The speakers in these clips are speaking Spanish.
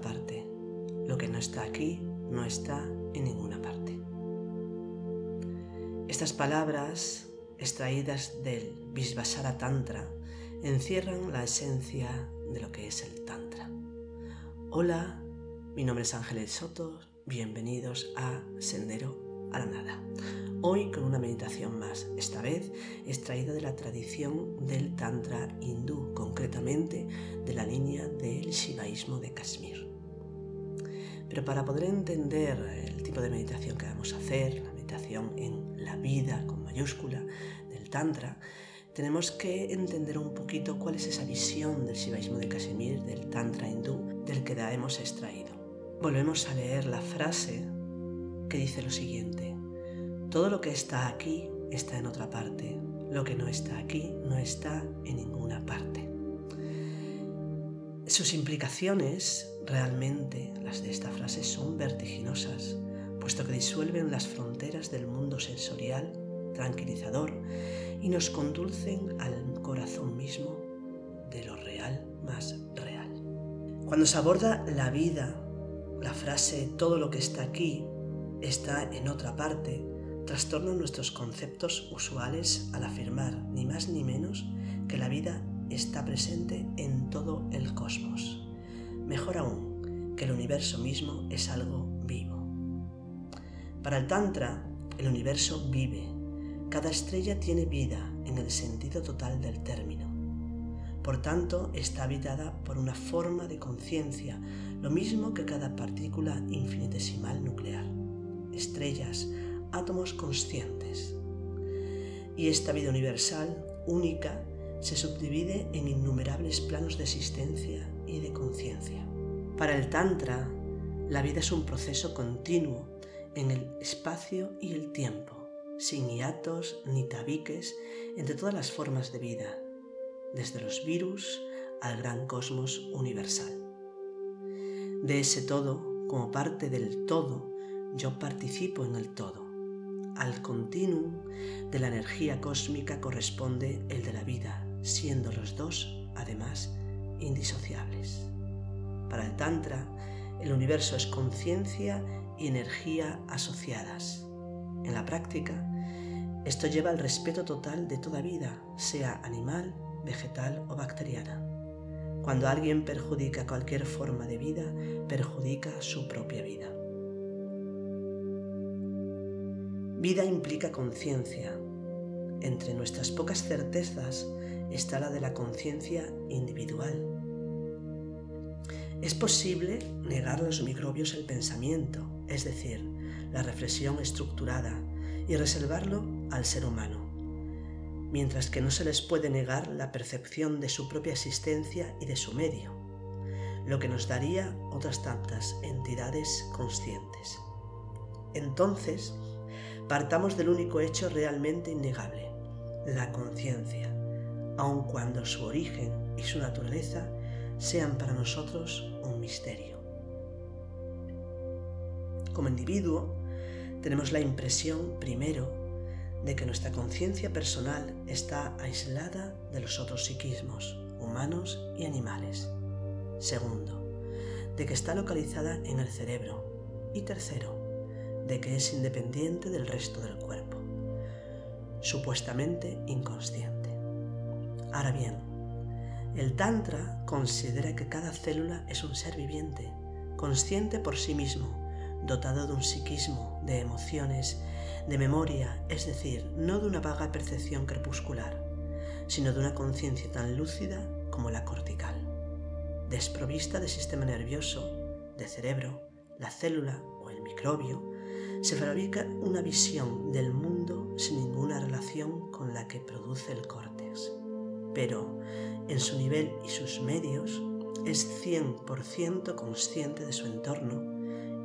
parte. Lo que no está aquí no está en ninguna parte. Estas palabras, extraídas del Visvasara Tantra, encierran la esencia de lo que es el Tantra. Hola, mi nombre es Ángeles Soto, bienvenidos a Sendero a la Nada. Hoy con una meditación más, esta vez extraída de la tradición del Tantra hindú, concretamente de la línea del Shivaísmo de Kashmir. Pero para poder entender el tipo de meditación que vamos a hacer, la meditación en la vida con mayúscula del Tantra, tenemos que entender un poquito cuál es esa visión del Shivaísmo de Kashmir, del Tantra hindú, del que la hemos extraído. Volvemos a leer la frase que dice lo siguiente. Todo lo que está aquí está en otra parte. Lo que no está aquí no está en ninguna parte. Sus implicaciones, realmente, las de esta frase, son vertiginosas, puesto que disuelven las fronteras del mundo sensorial, tranquilizador, y nos conducen al corazón mismo de lo real más real. Cuando se aborda la vida, la frase todo lo que está aquí está en otra parte, trastornan nuestros conceptos usuales al afirmar ni más ni menos que la vida está presente en todo el cosmos. Mejor aún, que el universo mismo es algo vivo. Para el Tantra, el universo vive. Cada estrella tiene vida en el sentido total del término. Por tanto, está habitada por una forma de conciencia, lo mismo que cada partícula infinitesimal nuclear. Estrellas, átomos conscientes. Y esta vida universal, única, se subdivide en innumerables planos de existencia y de conciencia. Para el Tantra, la vida es un proceso continuo en el espacio y el tiempo, sin hiatos ni tabiques entre todas las formas de vida, desde los virus al gran cosmos universal. De ese todo, como parte del todo, yo participo en el todo al continuum de la energía cósmica corresponde el de la vida, siendo los dos, además, indisociables. Para el Tantra, el universo es conciencia y energía asociadas. En la práctica, esto lleva al respeto total de toda vida, sea animal, vegetal o bacteriana. Cuando alguien perjudica cualquier forma de vida, perjudica su propia vida. Vida implica conciencia. Entre nuestras pocas certezas está la de la conciencia individual. Es posible negar a los microbios el pensamiento, es decir, la reflexión estructurada, y reservarlo al ser humano, mientras que no se les puede negar la percepción de su propia existencia y de su medio, lo que nos daría otras tantas entidades conscientes. Entonces, partamos del único hecho realmente innegable, la conciencia, aun cuando su origen y su naturaleza sean para nosotros un misterio. Como individuo, tenemos la impresión, primero, de que nuestra conciencia personal está aislada de los otros psiquismos, humanos y animales. Segundo, de que está localizada en el cerebro. Y tercero, de que es independiente del resto del cuerpo, supuestamente inconsciente. Ahora bien, el Tantra considera que cada célula es un ser viviente, consciente por sí mismo, dotado de un psiquismo, de emociones, de memoria, es decir, no de una vaga percepción crepuscular, sino de una conciencia tan lúcida como la cortical, desprovista de sistema nervioso, de cerebro, la célula o el microbio, se fabrica una visión del mundo sin ninguna relación con la que produce el córtex. Pero en su nivel y sus medios es 100% consciente de su entorno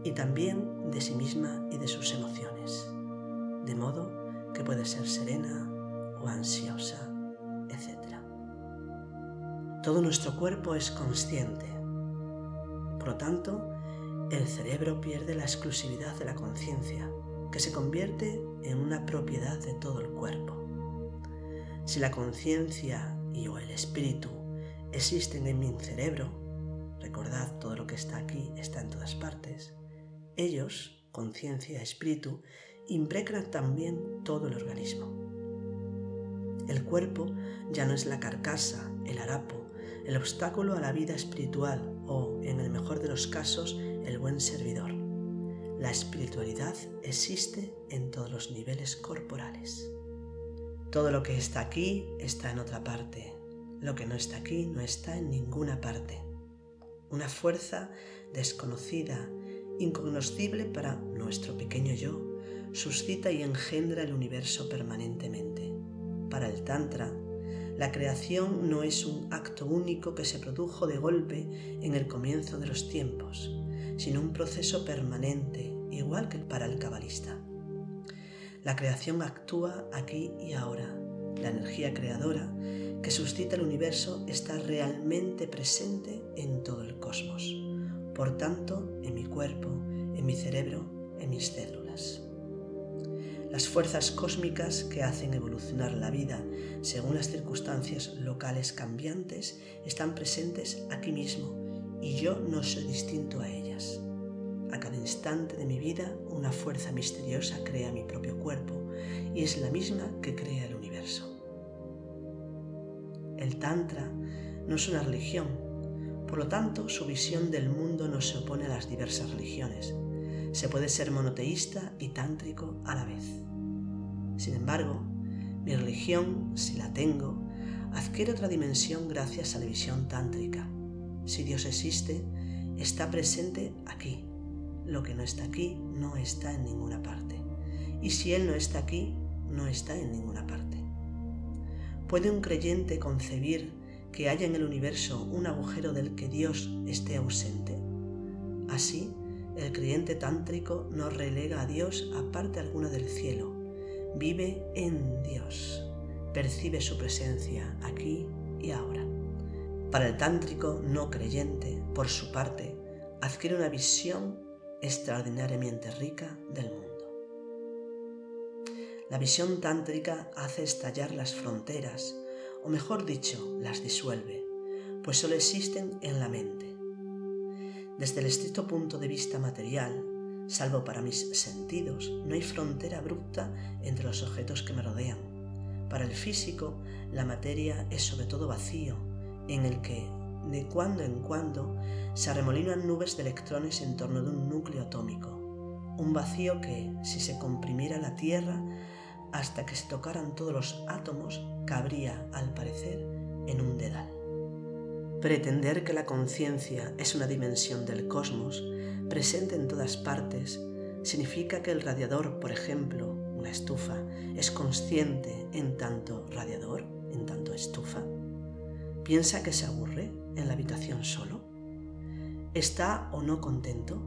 y también de sí misma y de sus emociones, de modo que puede ser serena o ansiosa, etc. Todo nuestro cuerpo es consciente. Por lo tanto, el cerebro pierde la exclusividad de la conciencia, que se convierte en una propiedad de todo el cuerpo. Si la conciencia y o el espíritu existen en mi cerebro, recordad todo lo que está aquí está en todas partes, ellos, conciencia, espíritu, impregnan también todo el organismo. El cuerpo ya no es la carcasa, el harapo, el obstáculo a la vida espiritual o, en el mejor de los casos, el buen servidor. La espiritualidad existe en todos los niveles corporales. Todo lo que está aquí está en otra parte. Lo que no está aquí no está en ninguna parte. Una fuerza desconocida, incognoscible para nuestro pequeño yo, suscita y engendra el universo permanentemente. Para el Tantra, la creación no es un acto único que se produjo de golpe en el comienzo de los tiempos, sino un proceso permanente, igual que para el cabalista. La creación actúa aquí y ahora. La energía creadora que suscita el universo está realmente presente en todo el cosmos, por tanto, en mi cuerpo, en mi cerebro, en mis células. Las fuerzas cósmicas que hacen evolucionar la vida según las circunstancias locales cambiantes están presentes aquí mismo y yo no soy distinto a ellas. A cada instante de mi vida una fuerza misteriosa crea mi propio cuerpo y es la misma que crea el universo. El Tantra no es una religión, por lo tanto su visión del mundo no se opone a las diversas religiones, se puede ser monoteísta y tántrico a la vez. Sin embargo, mi religión, si la tengo, adquiere otra dimensión gracias a la visión tántrica. Si Dios existe, está presente aquí. Lo que no está aquí no está en ninguna parte. Y si Él no está aquí, no está en ninguna parte. ¿Puede un creyente concebir que haya en el universo un agujero del que Dios esté ausente? Así, el creyente tántrico no relega a Dios a parte alguna del cielo, vive en Dios, percibe su presencia aquí y ahora. Para el tántrico no creyente, por su parte, adquiere una visión extraordinariamente rica del mundo. La visión tántrica hace estallar las fronteras, o mejor dicho, las disuelve, pues solo existen en la mente. Desde el estricto punto de vista material, salvo para mis sentidos, no hay frontera abrupta entre los objetos que me rodean. Para el físico, la materia es sobre todo vacío, en el que, de cuando en cuando, se arremolinan nubes de electrones en torno de un núcleo atómico. Un vacío que, si se comprimiera la Tierra hasta que se tocaran todos los átomos, cabría, al parecer, en un dedal. Pretender que la conciencia es una dimensión del cosmos, presente en todas partes, significa que el radiador, por ejemplo, una estufa, es consciente en tanto radiador, en tanto estufa. ¿Piensa que se aburre en la habitación solo? ¿Está o no contento?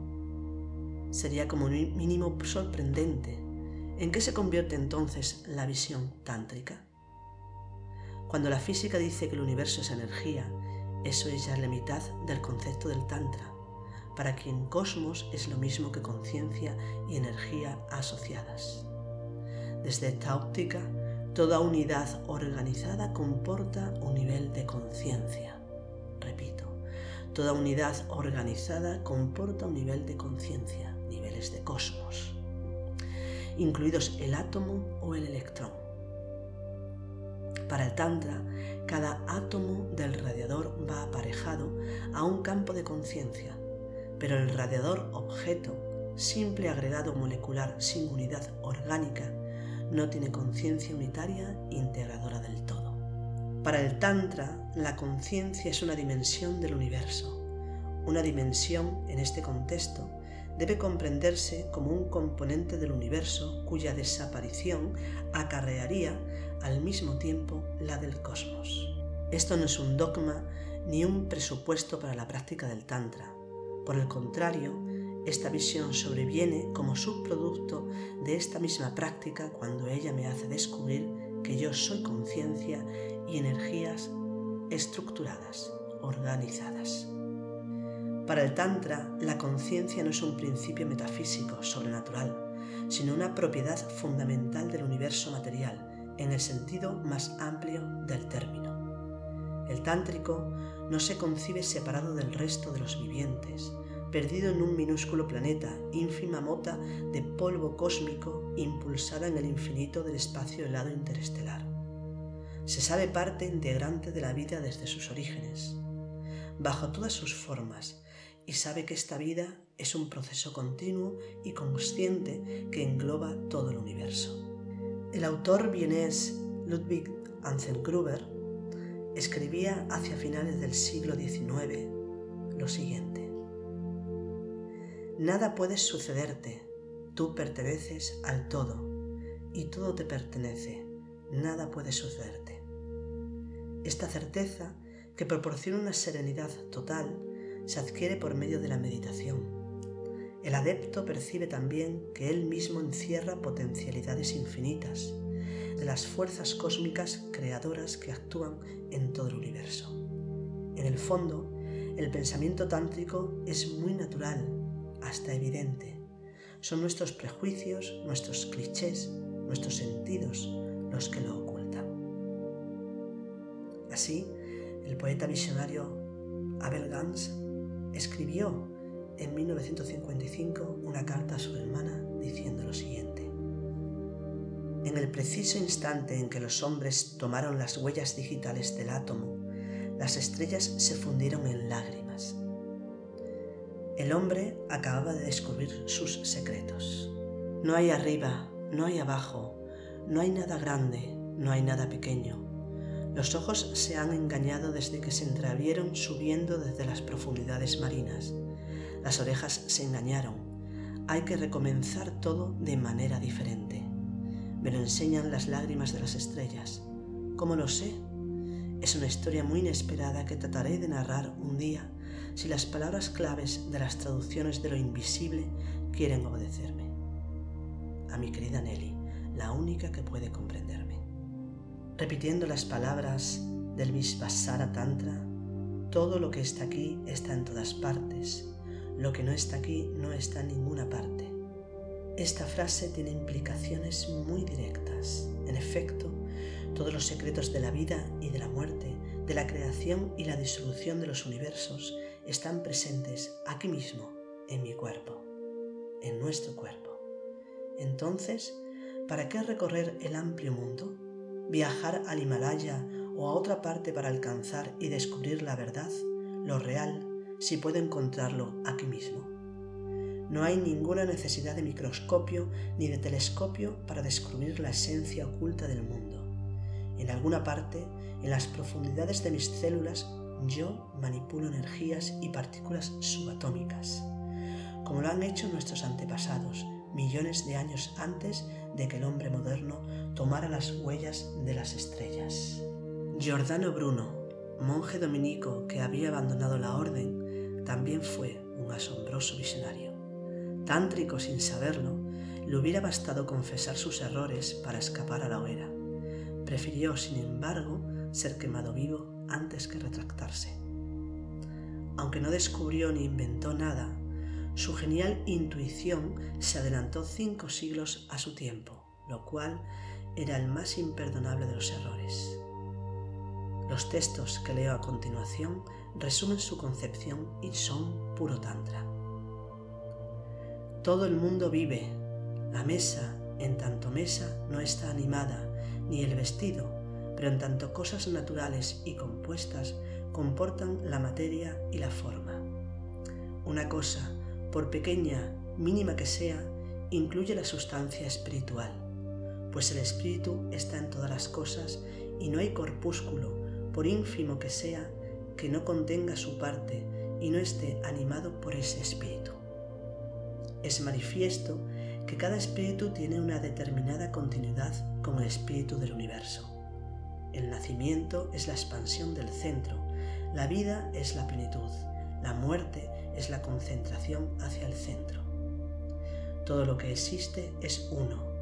Sería como mínimo sorprendente. ¿En qué se convierte entonces la visión tántrica? Cuando la física dice que el universo es energía eso es ya la mitad del concepto del Tantra, para quien cosmos es lo mismo que conciencia y energía asociadas. Desde esta óptica, toda unidad organizada comporta un nivel de conciencia. Toda unidad organizada comporta un nivel de conciencia, niveles de cosmos, incluidos el átomo o el electrón. Para el Tantra, cada átomo del radiador va aparejado a un campo de conciencia, pero el radiador objeto, simple agregado molecular sin unidad orgánica, no tiene conciencia unitaria integradora del. Para el Tantra, la conciencia es una dimensión del universo. Una dimensión, en este contexto, debe comprenderse como un componente del universo cuya desaparición acarrearía al mismo tiempo la del cosmos. Esto no es un dogma ni un presupuesto para la práctica del Tantra. Por el contrario, esta visión sobreviene como subproducto de esta misma práctica cuando ella me hace descubrir que yo soy conciencia y energías estructuradas, organizadas. Para el Tantra, la conciencia no es un principio metafísico, sobrenatural, sino una propiedad fundamental del universo material, en el sentido más amplio del término. El tántrico no se concibe separado del resto de los vivientes, perdido en un minúsculo planeta, ínfima mota de polvo cósmico impulsada en el infinito del espacio helado interestelar. Se sabe parte integrante de la vida desde sus orígenes, bajo todas sus formas, y sabe que esta vida es un proceso continuo y consciente que engloba todo el universo. El autor vienés Ludwig Anzengruber escribía hacia finales del siglo XIX lo siguiente. Nada puede sucederte, tú perteneces al todo y todo te pertenece, nada puede sucederte. Esta certeza, que proporciona una serenidad total, se adquiere por medio de la meditación. El adepto percibe también que él mismo encierra potencialidades infinitas, de las fuerzas cósmicas creadoras que actúan en todo el universo. En el fondo, el pensamiento tántrico es muy natural, hasta evidente. Son nuestros prejuicios, nuestros clichés, nuestros sentidos los que lo Así, el poeta visionario Abel Gans escribió en 1955 una carta a su hermana diciendo lo siguiente. En el preciso instante en que los hombres tomaron las huellas digitales del átomo, las estrellas se fundieron en lágrimas. El hombre acababa de descubrir sus secretos. No hay arriba, no hay abajo, no hay nada grande, no hay nada pequeño. Los ojos se han engañado desde que se entrevieron subiendo desde las profundidades marinas. Las orejas se engañaron. Hay que recomenzar todo de manera diferente. Me lo enseñan las lágrimas de las estrellas. ¿Cómo lo sé? Es una historia muy inesperada que trataré de narrar un día si las palabras claves de las traducciones de lo invisible quieren obedecerme. A mi querida Nelly, la única que puede comprenderme. Repitiendo las palabras del Vishvasara Tantra, todo lo que está aquí está en todas partes, lo que no está aquí no está en ninguna parte. Esta frase tiene implicaciones muy directas. En efecto, todos los secretos de la vida y de la muerte, de la creación y la disolución de los universos están presentes aquí mismo, en mi cuerpo, en nuestro cuerpo. Entonces, ¿para qué recorrer el amplio mundo? ¿Viajar al Himalaya o a otra parte para alcanzar y descubrir la verdad, lo real, si puedo encontrarlo aquí mismo? No hay ninguna necesidad de microscopio ni de telescopio para descubrir la esencia oculta del mundo. En alguna parte, en las profundidades de mis células, yo manipulo energías y partículas subatómicas, como lo han hecho nuestros antepasados millones de años antes de que el hombre moderno tomara las huellas de las estrellas. Giordano Bruno, monje dominico que había abandonado la orden, también fue un asombroso visionario tántrico sin saberlo, le hubiera bastado confesar sus errores para escapar a la hoguera. Prefirió, sin embargo, ser quemado vivo antes que retractarse. Aunque no descubrió ni inventó nada, su genial intuición se adelantó cinco siglos a su tiempo, lo cual era el más imperdonable de los errores. Los textos que leo a continuación resumen su concepción y son puro tantra. Todo el mundo vive. La mesa, en tanto mesa, no está animada, ni el vestido, pero en tanto cosas naturales y compuestas comportan la materia y la forma. Una cosa, por pequeña, mínima que sea, incluye la sustancia espiritual, pues el espíritu está en todas las cosas y no hay corpúsculo, por ínfimo que sea, que no contenga su parte y no esté animado por ese espíritu. Es manifiesto que cada espíritu tiene una determinada continuidad con el espíritu del universo. El nacimiento es la expansión del centro, la vida es la plenitud, la muerte es la concentración hacia el centro. Todo lo que existe es uno.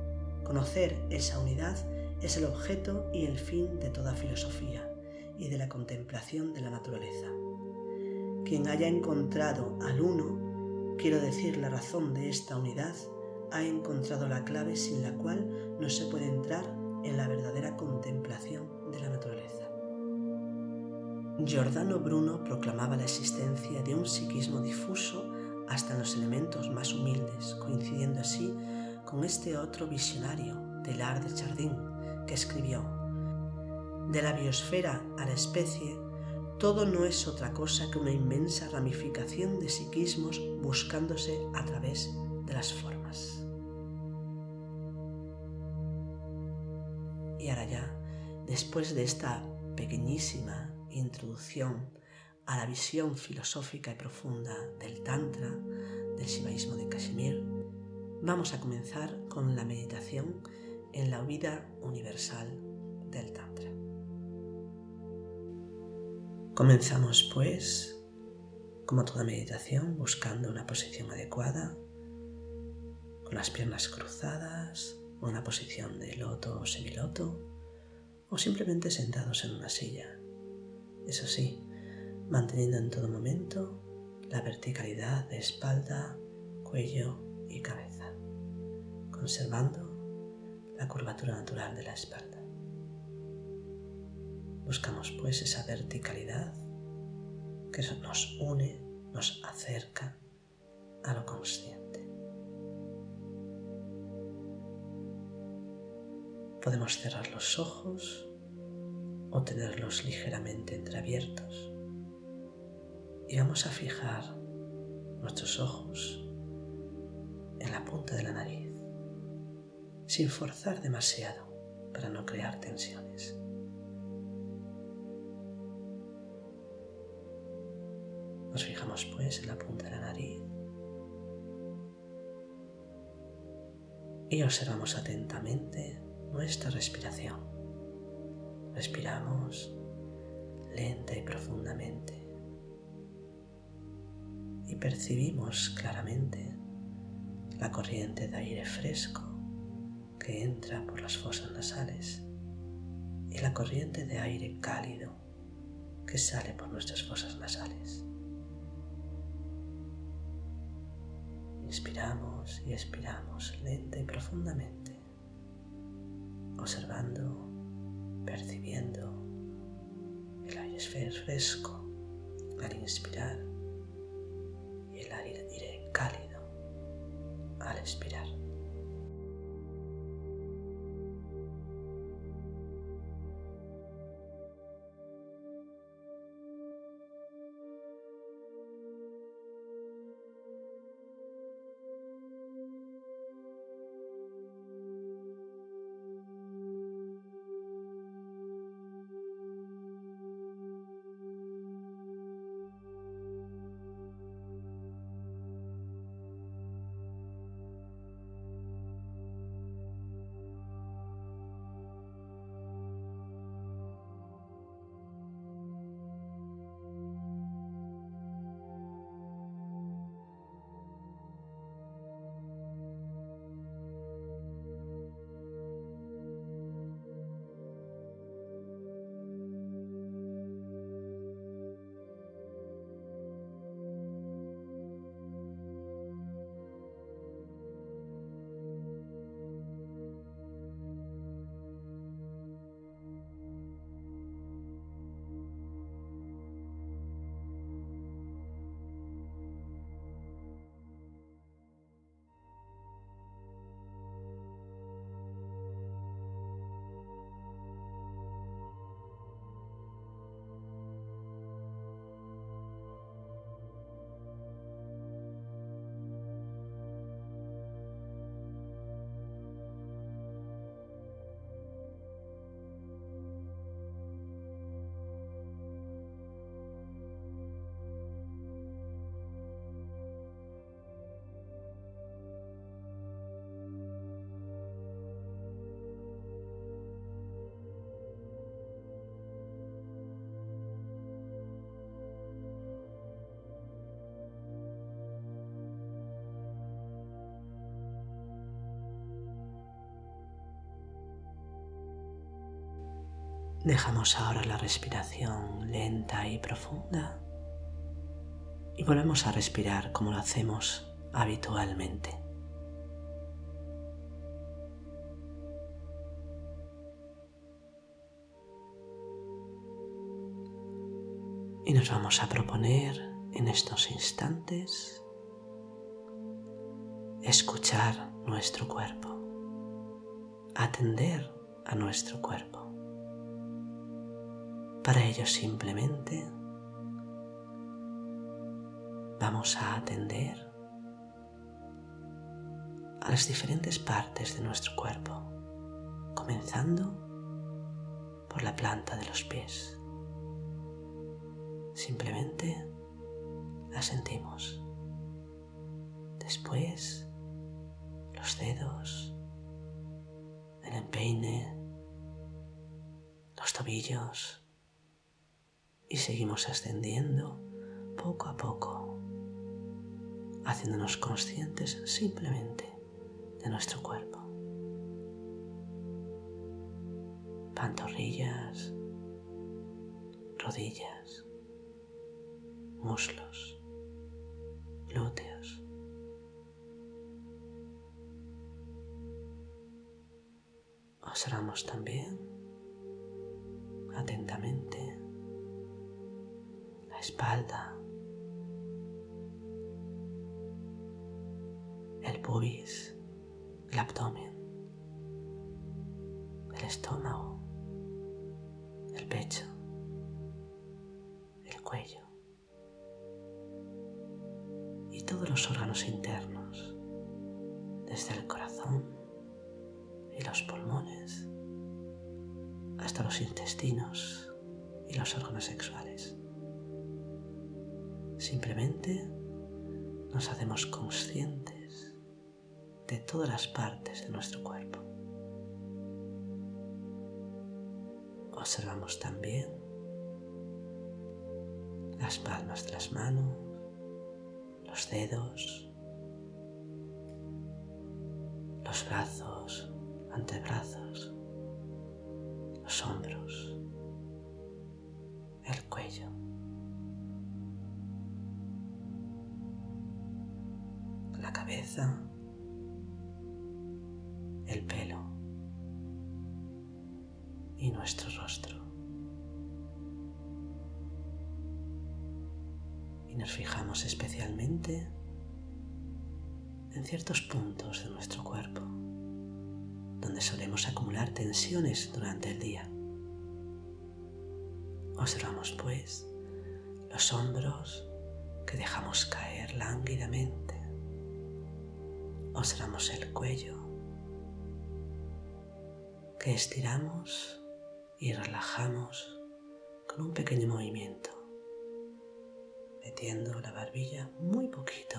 Conocer esa unidad es el objeto y el fin de toda filosofía y de la contemplación de la naturaleza. Quien haya encontrado al uno Quiero decir, la razón de esta unidad ha encontrado la clave sin la cual no se puede entrar en la verdadera contemplación de la naturaleza. Giordano Bruno proclamaba la existencia de un psiquismo difuso hasta en los elementos más humildes, coincidiendo así con este otro visionario, Teilhard de Chardin, que escribió, De la biosfera a la especie, todo no es otra cosa que una inmensa ramificación de psiquismos buscándose a través de las formas. Y ahora ya, después de esta pequeñísima introducción a la visión filosófica y profunda del Tantra, del Shivaísmo de Kashmir, vamos a comenzar con la meditación en la vida universal del Tantra. Comenzamos pues, como toda meditación, buscando una posición adecuada, con las piernas cruzadas, una posición de loto o semiloto, o simplemente sentados en una silla. Eso sí, manteniendo en todo momento la verticalidad de espalda, cuello y cabeza, conservando la curvatura natural de la espalda. Buscamos pues esa verticalidad que nos une, nos acerca a lo consciente. Podemos cerrar los ojos o tenerlos ligeramente entreabiertos y vamos a fijar nuestros ojos en la punta de la nariz sin forzar demasiado para no crear tensiones. Nos fijamos pues en la punta de la nariz y observamos atentamente nuestra respiración. Respiramos lenta y profundamente y percibimos claramente la corriente de aire fresco que entra por las fosas nasales y la corriente de aire cálido que sale por nuestras fosas nasales. Inspiramos y expiramos lenta y profundamente, observando, percibiendo el aire fresco al inspirar y el aire cálido al expirar. Dejamos ahora la respiración lenta y profunda y volvemos a respirar como lo hacemos habitualmente. Y nos vamos a proponer en estos instantes escuchar nuestro cuerpo, atender a nuestro cuerpo. Para ello simplemente vamos a atender a las diferentes partes de nuestro cuerpo, comenzando por la planta de los pies. Simplemente la sentimos. Después los dedos, el empeine, los tobillos y seguimos ascendiendo poco a poco, haciéndonos conscientes simplemente de nuestro cuerpo. Pantorrillas, rodillas, muslos, glúteos. Observamos también atentamente espalda, el pubis, el abdomen, el estómago, el pecho, el cuello y todos los órganos internos, desde el corazón y los pulmones hasta los intestinos y los órganos sexuales. Simplemente nos hacemos conscientes de todas las partes de nuestro cuerpo. Observamos también las palmas de las manos, los dedos, los brazos, antebrazos, los hombros, el cuello. El pelo y nuestro rostro. Y nos fijamos especialmente en ciertos puntos de nuestro cuerpo donde solemos acumular tensiones durante el día. Observamos pues los hombros que dejamos caer lánguidamente. Observamos el cuello que estiramos y relajamos con un pequeño movimiento, metiendo la barbilla muy poquito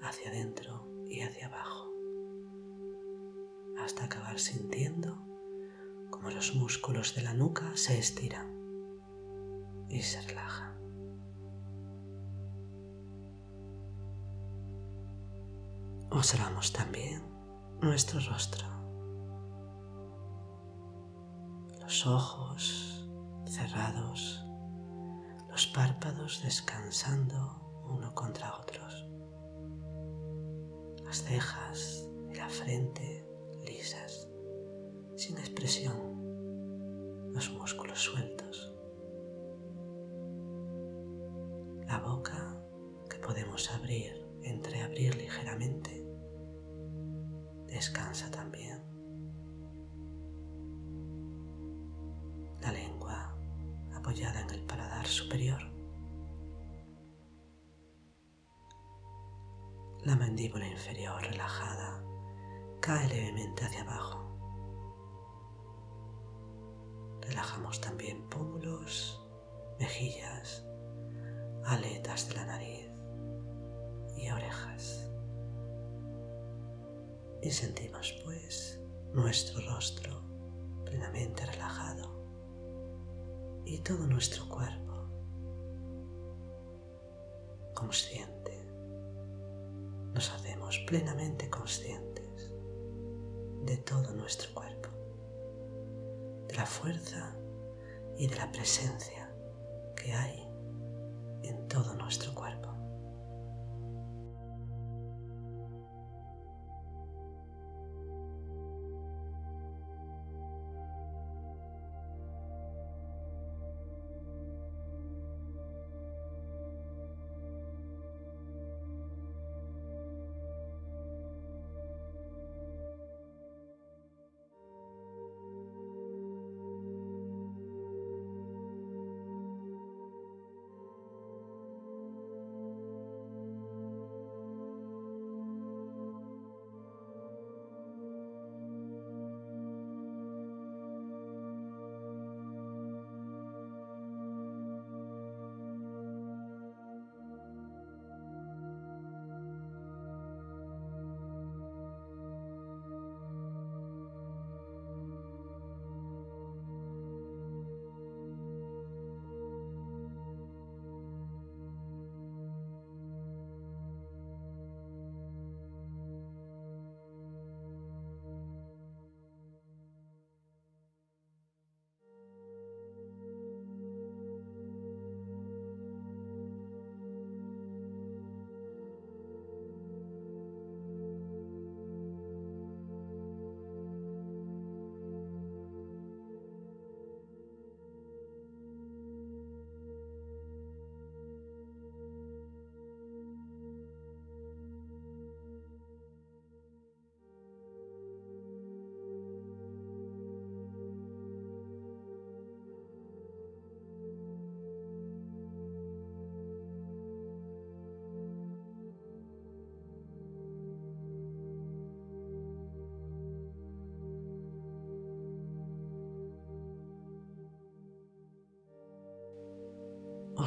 hacia adentro y hacia abajo hasta acabar sintiendo como los músculos de la nuca se estiran y se relajan. Observamos también nuestro rostro, los ojos cerrados, los párpados descansando uno contra otros, las cejas y la frente lisas, sin expresión, los músculos sueltos. La boca que podemos abrir, entreabrir ligeramente, descansa también. La lengua apoyada en el paladar superior. La mandíbula inferior relajada cae levemente hacia abajo. Relajamos también pómulos, mejillas, aletas de la nariz y orejas. Y sentimos pues nuestro rostro plenamente relajado y todo nuestro cuerpo consciente. Nos hacemos plenamente conscientes de todo nuestro cuerpo, de la fuerza y de la presencia que hay en todo nuestro cuerpo.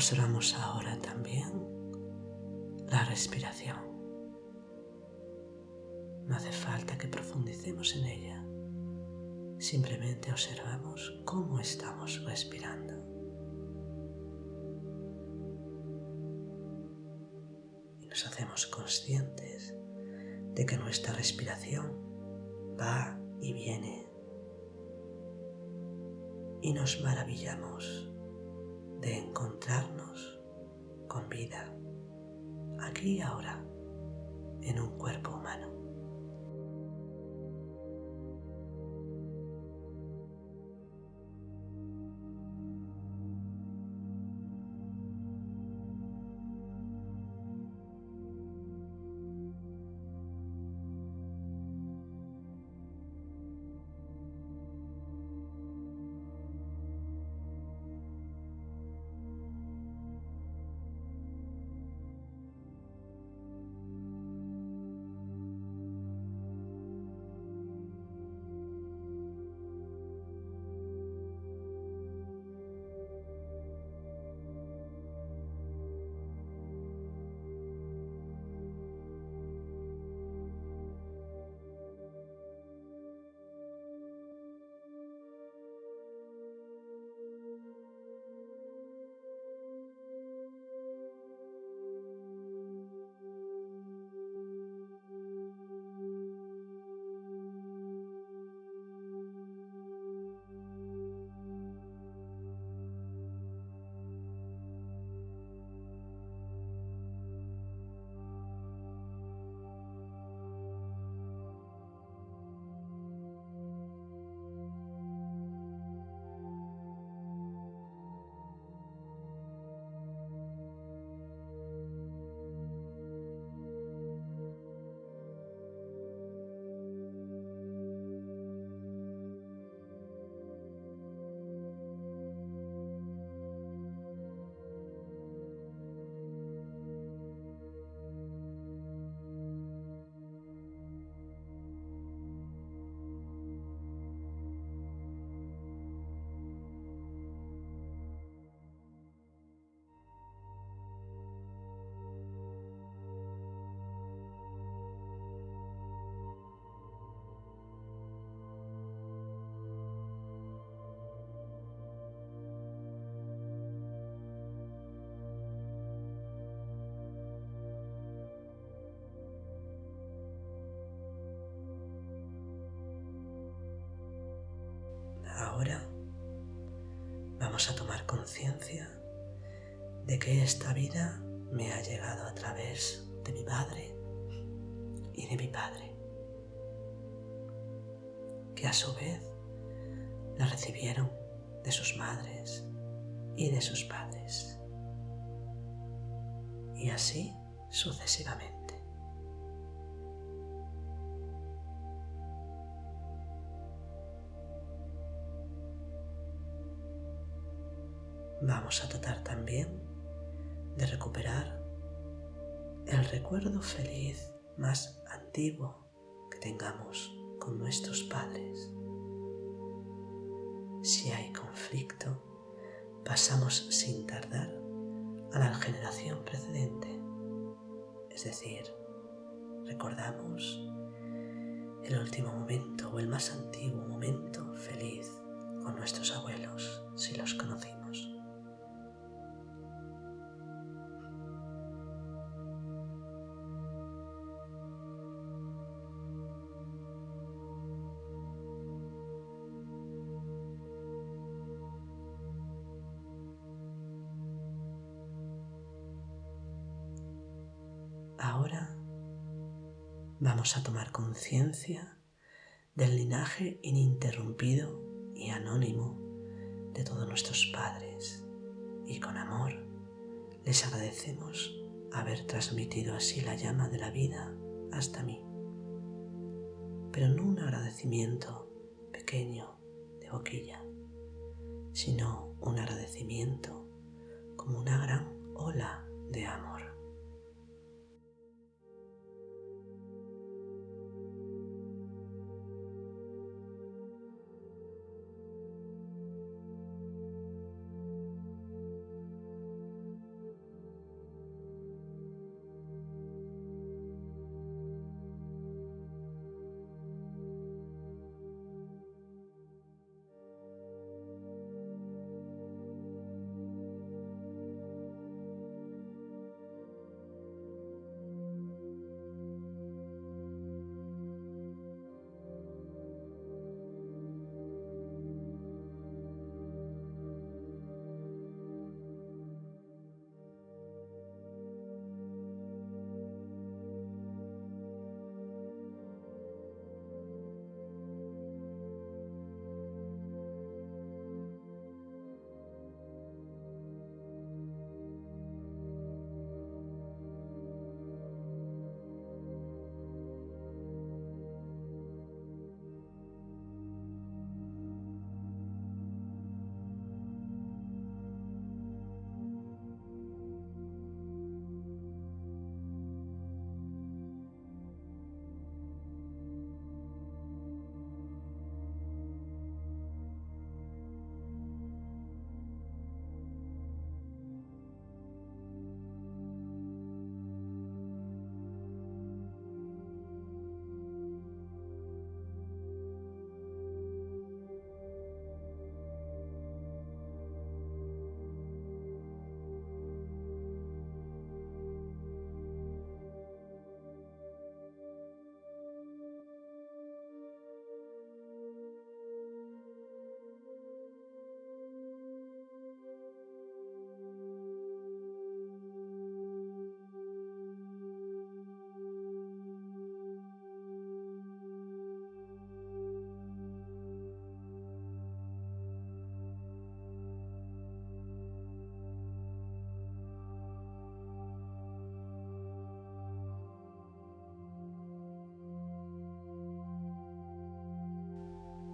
Observamos ahora también la respiración. No hace falta que profundicemos en ella. Simplemente observamos cómo estamos respirando. Y nos hacemos conscientes de que nuestra respiración va y viene. Y nos maravillamos de encontrarnos con vida aquí y ahora en un cuerpo humano. Conciencia de que esta vida me ha llegado a través de mi madre y de mi padre, que a su vez la recibieron de sus madres y de sus padres, y así sucesivamente. Vamos a tratar también de recuperar el recuerdo feliz más antiguo que tengamos con nuestros padres. Si hay conflicto, pasamos sin tardar a la generación precedente, es decir, recordamos el último momento o el más antiguo momento feliz con nuestros abuelos, si los conocimos. Vamos a tomar conciencia del linaje ininterrumpido y anónimo de todos nuestros padres y con amor les agradecemos haber transmitido así la llama de la vida hasta mí. Pero no un agradecimiento pequeño de boquilla, sino un agradecimiento como una gran ola de amor.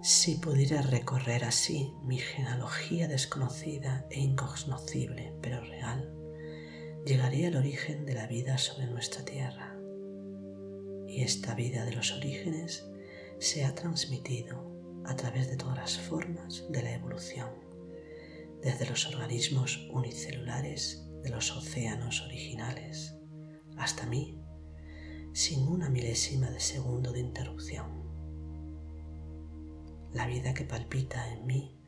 Si pudiera recorrer así mi genealogía desconocida e incognoscible, pero real, llegaría al origen de la vida sobre nuestra tierra. Y esta vida de los orígenes se ha transmitido a través de todas las formas de la evolución, desde los organismos unicelulares de los océanos originales hasta mí, sin una milésima de segundo de interrupción. La vida que palpita en mí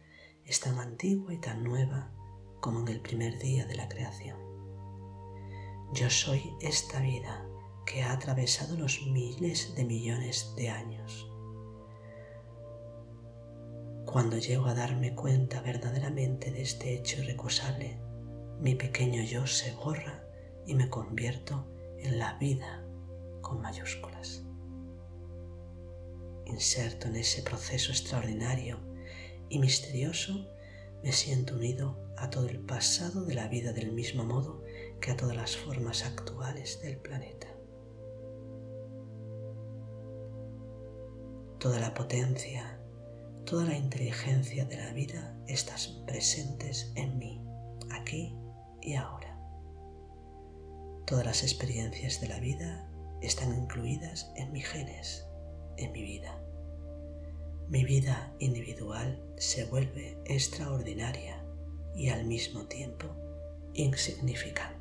es tan antigua y tan nueva como en el primer día de la creación. Yo soy esta vida que ha atravesado los miles de millones de años. Cuando llego a darme cuenta verdaderamente de este hecho irrecusable, mi pequeño yo se borra y me convierto en la vida con mayúsculas inserto en ese proceso extraordinario y misterioso, me siento unido a todo el pasado de la vida del mismo modo que a todas las formas actuales del planeta. Toda la potencia, toda la inteligencia de la vida están presentes en mí, aquí y ahora. Todas las experiencias de la vida están incluidas en mis genes en mi vida. Mi vida individual se vuelve extraordinaria y al mismo tiempo insignificante.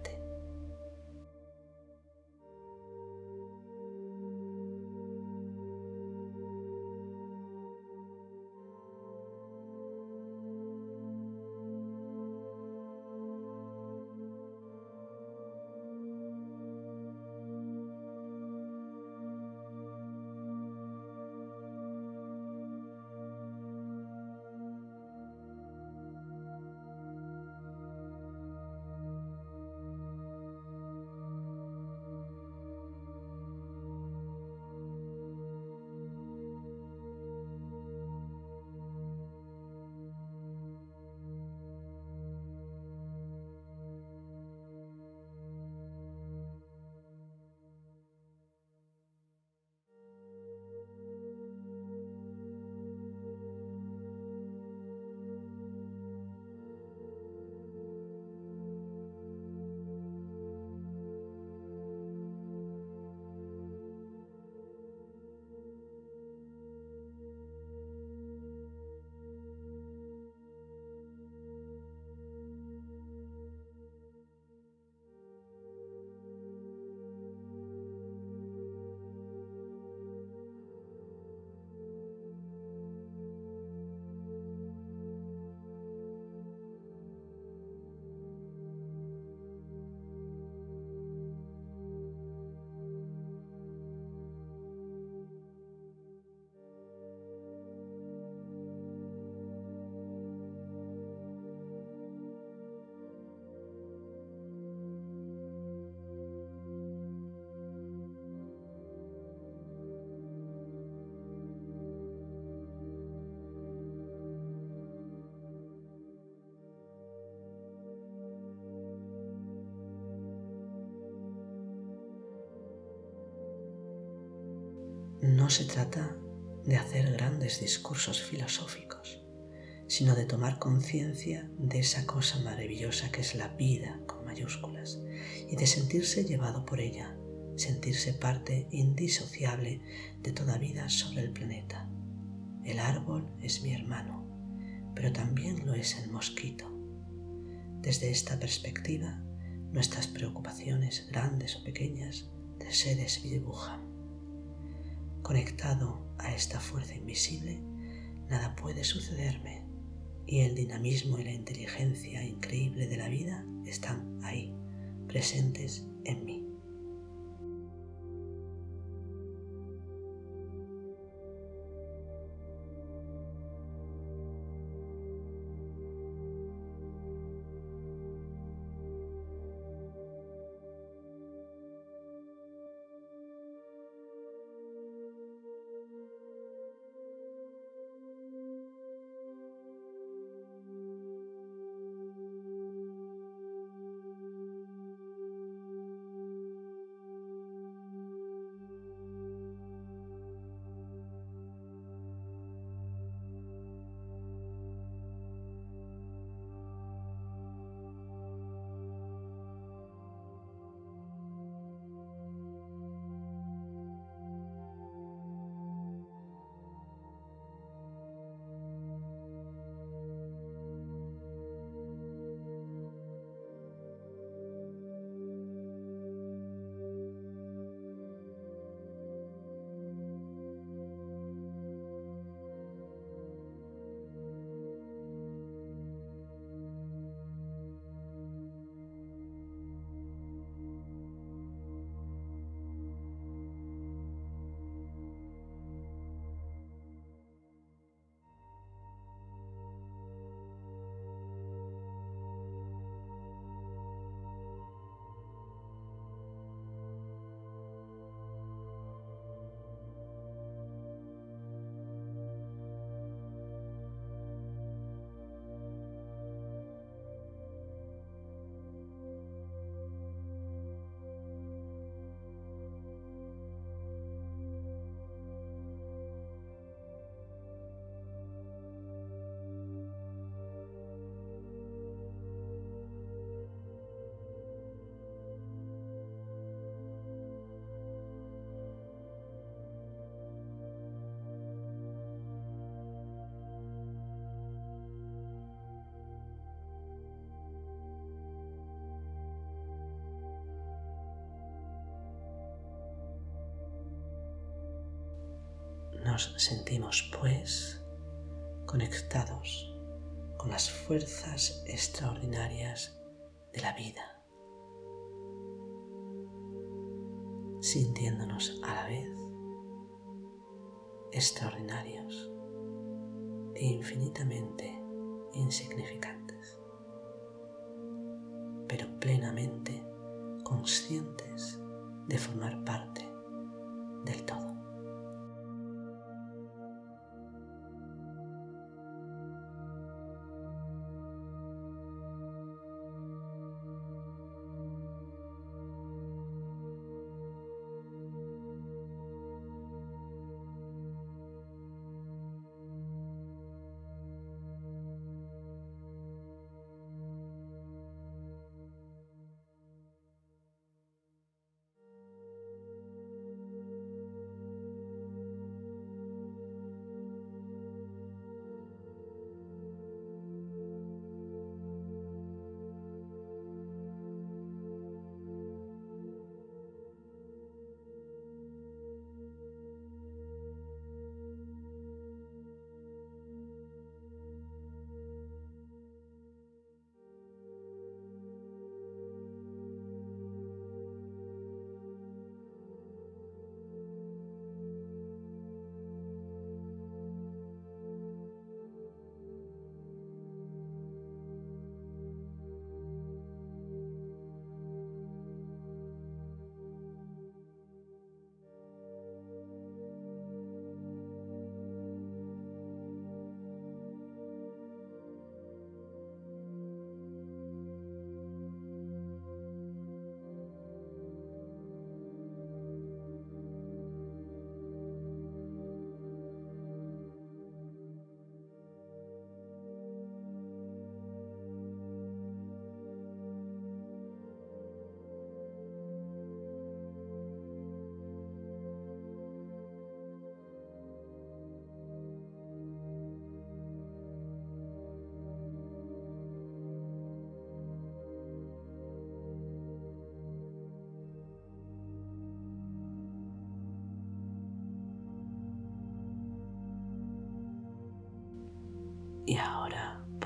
Se trata de hacer grandes discursos filosóficos, sino de tomar conciencia de esa cosa maravillosa que es la vida con mayúsculas y de sentirse llevado por ella, sentirse parte indisociable de toda vida sobre el planeta. El árbol es mi hermano, pero también lo es el mosquito. Desde esta perspectiva, nuestras preocupaciones, grandes o pequeñas, se desdibujan. Conectado a esta fuerza invisible, nada puede sucederme y el dinamismo y la inteligencia increíble de la vida están ahí, presentes en mí. Nos sentimos pues conectados con las fuerzas extraordinarias de la vida, sintiéndonos a la vez extraordinarios e infinitamente insignificantes, pero plenamente conscientes de formar parte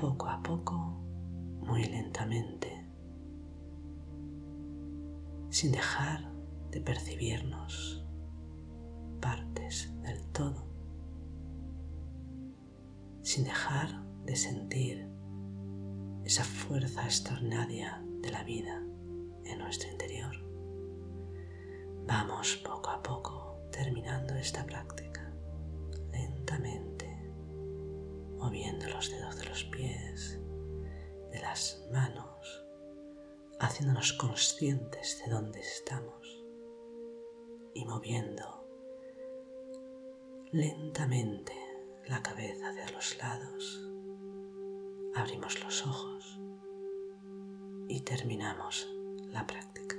poco a poco, muy lentamente, sin dejar de percibirnos partes del todo, sin dejar de sentir esa fuerza extraordinaria de la vida en nuestro interior. Vamos poco a poco terminando esta práctica los dedos de los pies, de las manos, haciéndonos conscientes de dónde estamos y moviendo lentamente la cabeza hacia los lados. Abrimos los ojos y terminamos la práctica.